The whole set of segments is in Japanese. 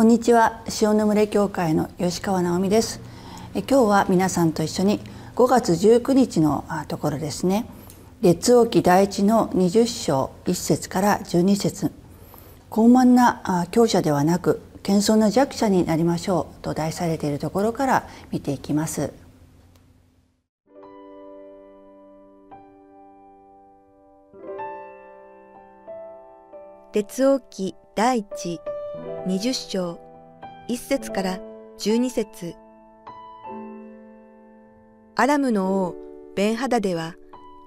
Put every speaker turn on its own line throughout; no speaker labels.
こんにちは。塩の群れ教会の吉川直美です。え今日は皆さんと一緒に5月19日のところですね。列王記第一の20章1節から12節。高慢な強者ではなく謙遜な弱者になりましょう。と題されているところから見ていきます。
列王記第一20章1節から12節アラムの王ベンハダデは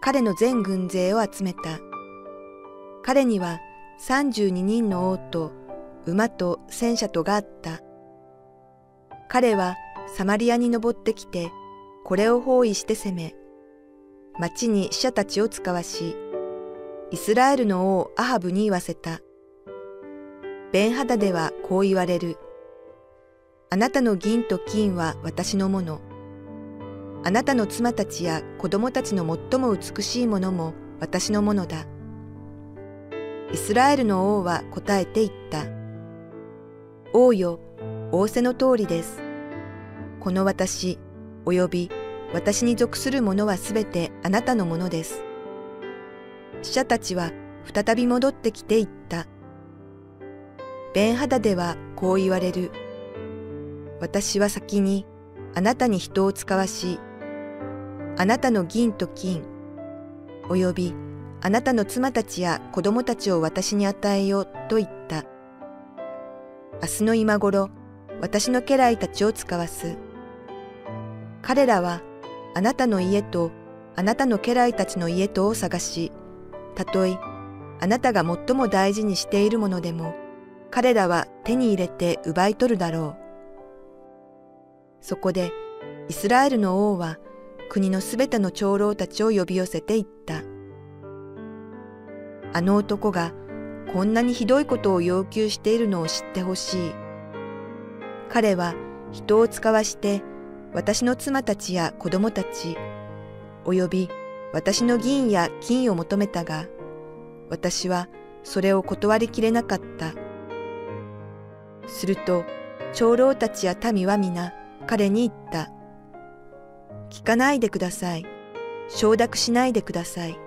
彼の全軍勢を集めた。彼には32人の王と馬と戦車とがあった。彼はサマリアに登ってきて、これを包囲して攻め、町に死者たちを使わし、イスラエルの王アハブに言わせた。ベンハダデはこう言われる。あなたの銀と金は私のもの。あなたの妻たちや子供たちの最も美しいものも私のものだ。イスラエルの王は答えて言った。王よ、仰せの通りです。この私、及び私に属するものはすべてあなたのものです。死者たちは再び戻ってきて言った。ベンハダではこう言われる。私は先にあなたに人を使わし、あなたの銀と金、およびあなたの妻たちや子供たちを私に与えようと言った。明日の今頃、私の家来たちを使わす。彼らはあなたの家とあなたの家来たちの家とを探し、たとえあなたが最も大事にしているものでも、彼らは手に入れて奪い取るだろう。そこでイスラエルの王は国のすべての長老たちを呼び寄せて言った。あの男がこんなにひどいことを要求しているのを知ってほしい。彼は人を使わして私の妻たちや子供たち、および私の銀や金を求めたが、私はそれを断りきれなかった。すると、長老たちや民は皆、彼に言った。聞かないでください。承諾しないでください。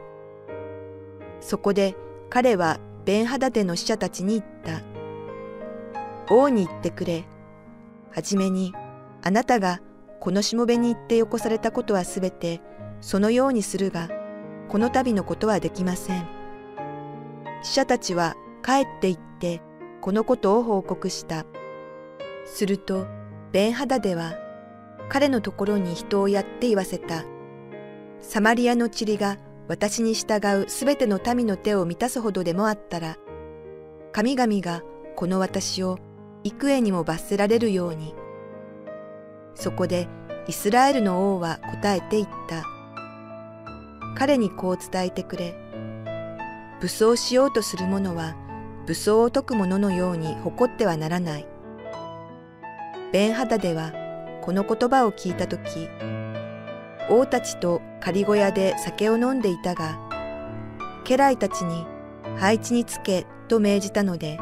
そこで彼はベンハダテの使者たちに言った。王に言ってくれ。はじめに、あなたがこのしもべに行ってよこされたことはすべてそのようにするが、この度のことはできません。使者たちは帰って行ってこのことを報告した。すると、ベンハダでは彼のところに人をやって言わせた。サマリアの塵が私に従うすべての民の手を満たすほどでもあったら、神々がこの私を幾重にも罰せられるように。そこでイスラエルの王は答えて言った。彼にこう伝えてくれ。武装しようとする者は武装を解く者のように誇ってはならない。ベンハダではこの言葉を聞いたとき、王たちと仮小屋で酒を飲んでいたが、家来たちに配置につけと命じたので、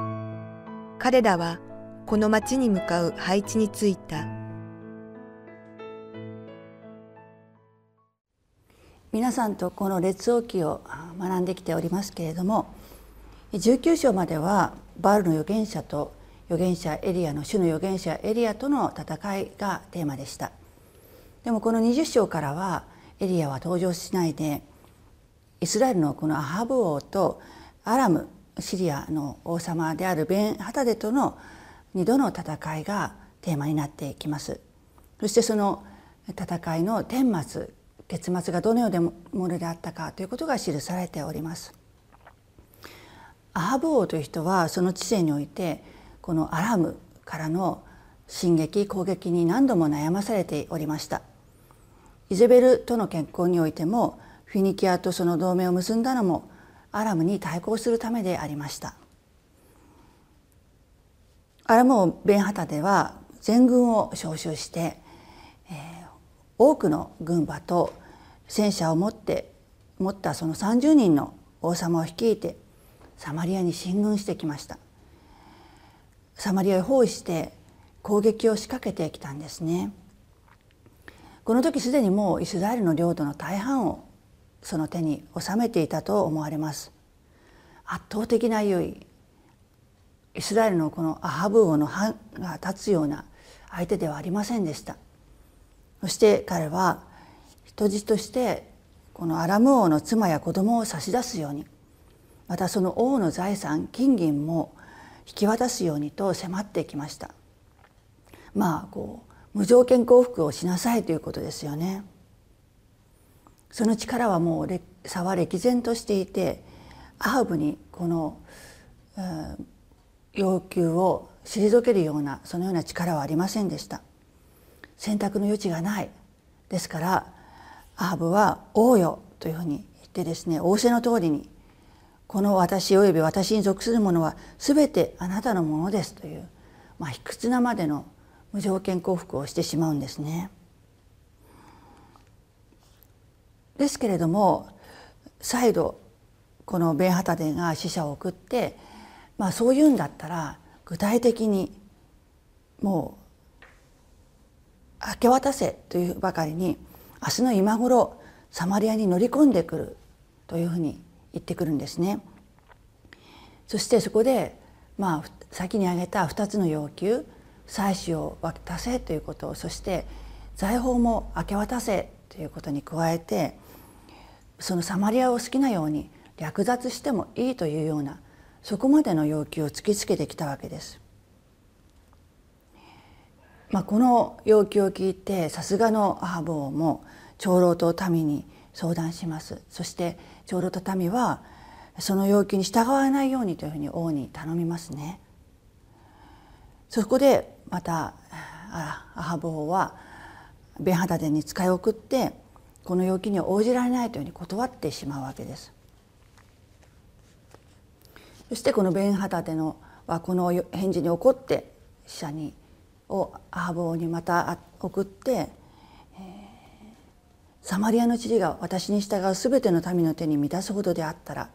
彼らはこの町に向かう配置についた。
皆さんとこの列王記を学んできておりますけれども19章まではバールの預言者と預言者エリアの主の預言者エリアとの戦いがテーマでしたでもこの20章からはエリアは登場しないでイスラエルのこのアハブ王とアラムシリアの王様であるベン・ハタデとの2度の戦いがテーマになってきますそしてその戦いの顛末結末がどのようなものであったかということが記されております。アハブ王という人はその知性においてこのアラムからの進撃攻撃に何度も悩まされておりました。イゼベルとの結婚においてもフィニキアとその同盟を結んだのもアラムに対抗するためでありました。アラム王ベンハタでは全軍を招集して、えー、多くの軍馬と戦車を持って持ったその30人の王様を率いてサマリアに進軍してきました。サマリアを包囲して攻撃を仕掛けてきたんですね。この時すでにもうイスラエルの領土の大半をその手に収めていたと思われます。圧倒的な優位。イスラエルのこのアハブ王の藩が立つような相手ではありませんでした。そして彼は人質としてこのアラム王の妻や子供を差し出すようにまたその王の財産金銀も引き渡すようにと迫ってきました。まあこう無条件降伏をしなさいということですよね。その力はもう差は歴然としていてアハブにこの、うん、要求を退けるようなそのような力はありませんでした。選択の余地がない。ですからアハブは「王よ」というふうに言ってですね仰せの通りにこの私及び私に属するものは全てあなたのものですという、まあ、卑屈なまでの無条件降伏をしてしまうんですね。ですけれども再度このベンハタデが死者を送って、まあ、そういうんだったら具体的にもう明け渡せというばかりに明日の今頃サマリアに乗り込んでくるというふうに言ってくるんですね。そしてそこで、まあ、先に挙げた2つの要求妻子を渡せということそして財宝も明け渡せということに加えてそのサマリアを好きなように略奪してもいいというようなそこまでの要求を突きつけてきたわけです。まあ、この要求を聞いてさすがのアハブ王も長老と民に相談しますそして長老と民はその要求に従わないようにというふうに王に頼みますね。そこでまたアハブ王はベンハダデに使い送ってこの要求に応じられないというふうに断ってしまうわけです。そしてこのベンハダデのはこの返事に怒って死者にをアハブ王にまた送ってサマリアの地理が私に従う全ての民の手に満たすほどであったら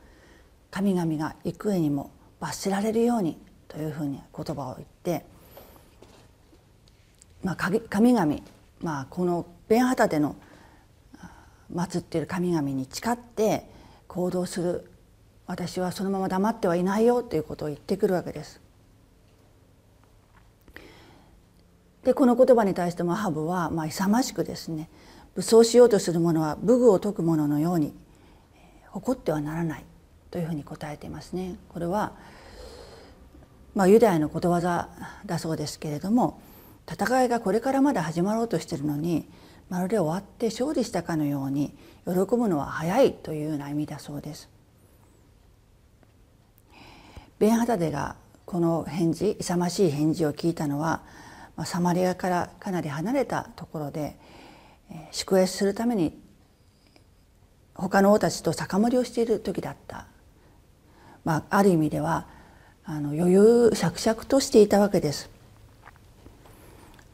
神々が幾重にも罰せられるようにというふうに言葉を言って、まあ、神々、まあ、このベンハタでの祀っている神々に誓って行動する私はそのまま黙ってはいないよということを言ってくるわけです。でこの言葉に対してもアハブはまあ勇ましくですね武装しようとする者は武具を解く者のように誇ってはならないというふうに答えていますね。これはまあ、ユダヤのことわざだそうですけれども戦いがこれからまだ始まろうとしているのにまるで終わって勝利したかのように喜ぶのは早いというような意味だそうです。ベンハダデがこの返事勇ましい返事を聞いたのはサマリアからかなり離れたところで宿営するために他の王たちと酒盛りをしている時だった、まあ、ある意味ではあの余裕しゃくしゃくとしていたわけです。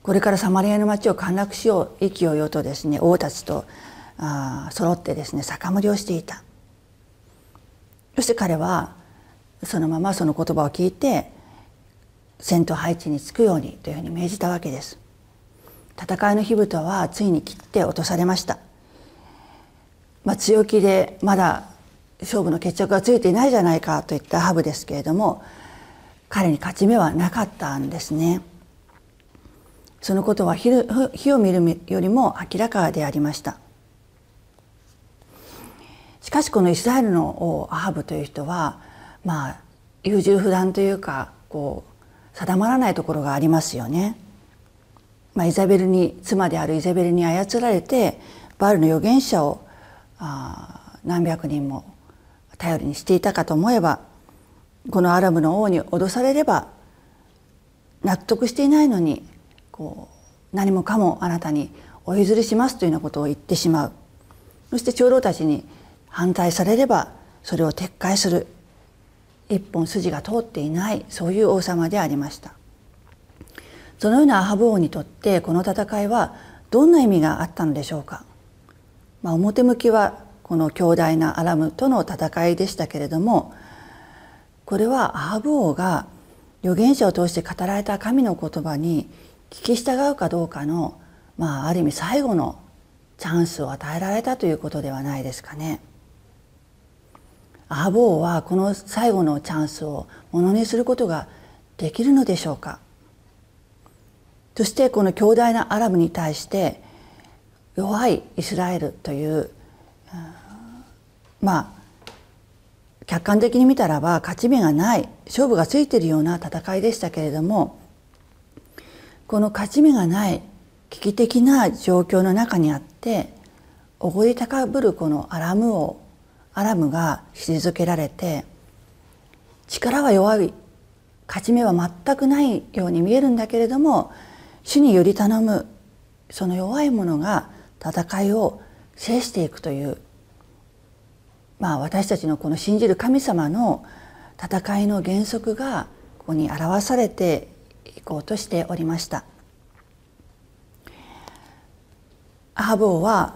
これからサマリアの町を陥落しよう意気揚々とですね王たちとあ揃ってですね酒盛りをしていた。そして彼はそのままその言葉を聞いて戦闘配置につくようにというふうに命じたわけです。戦いの火蓋はついに切って落とされました、まあ、強気でまだ勝負の決着がついていないじゃないかといったハブですけれども彼に勝ち目はなかったんですね。そのことは火を見るよりも明らかでありました。しかしこのイスラエルのアハブという人はまあ優柔不断というかこう定まらないところがありますよね。まあ、イザベルに妻であるイザベルに操られてバールの預言者をあ何百人も頼りにしていたかと思えばこのアラムの王に脅されれば納得していないのにこう何もかもあなたにお譲りしますというようなことを言ってしまう。そして長老たちに反対されればそれを撤回する。一本筋が通っていないそういう王様でありました。そのようなアハブ王にとってこの戦いはどんな意味があったのでしょうか、まあ、表向きはこの強大なアラムとの戦いでしたけれどもこれはアハブ王が預言者を通して語られた神の言葉に聞き従うかどうかの、まあ、ある意味最後のチャンスを与えられたということではないですかね。アハブ王はこの最後のチャンスをものにすることができるのでしょうか？そしてこの強大なアラブに対して弱いイスラエルというまあ客観的に見たらば勝ち目がない勝負がついているような戦いでしたけれどもこの勝ち目がない危機的な状況の中にあっておごり高ぶるこのアラム王アラムが退けられて力は弱い勝ち目は全くないように見えるんだけれども主により頼むその弱い者が戦いを制していくというまあ私たちのこの信じる神様の戦いの原則がここに表されていこうとしておりました。アハブ王は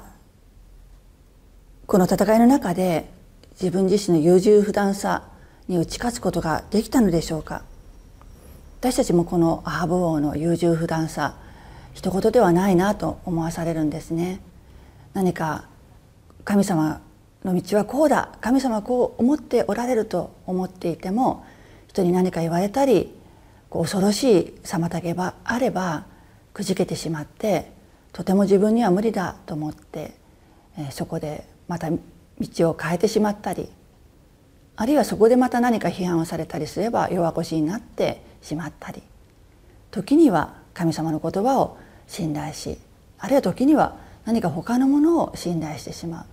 この戦いの中で自分自身の優柔不断さに打ち勝つことができたのでしょうか？私たちもこのアハブ王の優柔不断さ一言ではないなと思わされるんですね。何か神様の道はこうだ。神様はこう思っておられると思っていても人に何か言われたり恐ろしい妨げがあればくじけてしまってとても自分には無理だと思って、そこでまた道を変えてしまったりあるいはそこでまた何か批判をされたりすれば弱腰になってしまったり時には神様の言葉を信頼しあるいは時には何か他のものを信頼してしまう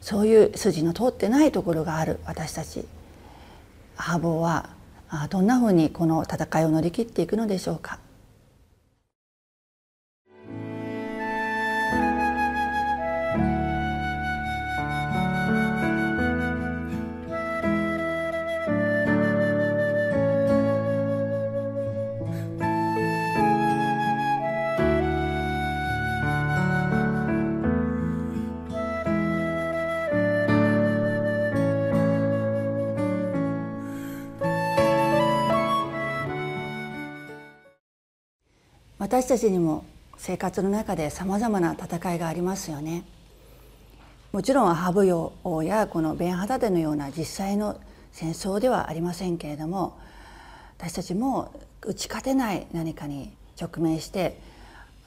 そういう筋の通ってないところがある私たちハーボーはどんなふうにこの戦いを乗り切っていくのでしょうか。私たちにも生活の中でさまざまな戦いがありますよね。もちろんハブヨやこのベンハダデのような実際の戦争ではありませんけれども私たちも打ち勝てない何かに直面して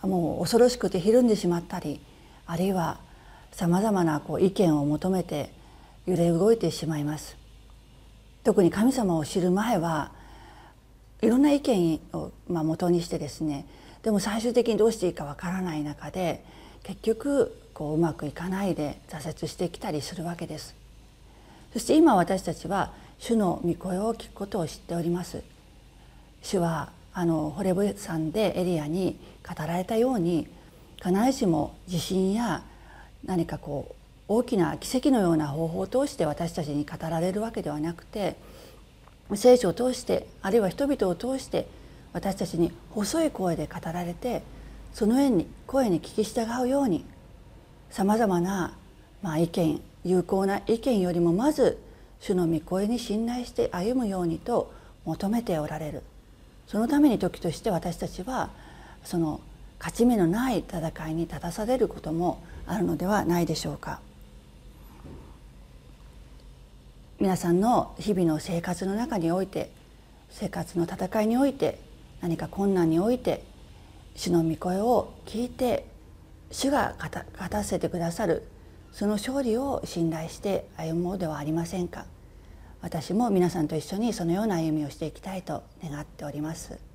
もう恐ろしくてひるんでしまったりあるいはさまざまなこう意見を求めて揺れ動いてしまいます。特に神様を知る前はいろんな意見をまあ元にしてですねでも最終的にどうしていいかわからない中で結局こううまくいかないで挫折してきたりするわけです。そして今私たちは主の御声を聞くことを知っております。主はあのホレブ山でエリアに語られたように必ずしも地震や何かこう大きな奇跡のような方法を通して私たちに語られるわけではなくて聖書を通してあるいは人々を通して私たちに細い声で語られてそのに声に聞き従うようにさまざまな、まあ、意見有効な意見よりもまず主の御声に信頼して歩むようにと求めておられる。そのために時として私たちはその勝ち目のない戦いに立たされることもあるのではないでしょうか。皆さんの日々の生活の中において生活の戦いにおいて何か困難において主の御声を聞いて主が勝たせてくださるその勝利を信頼して歩もうではありませんか私も皆さんと一緒にそのような歩みをしていきたいと願っております。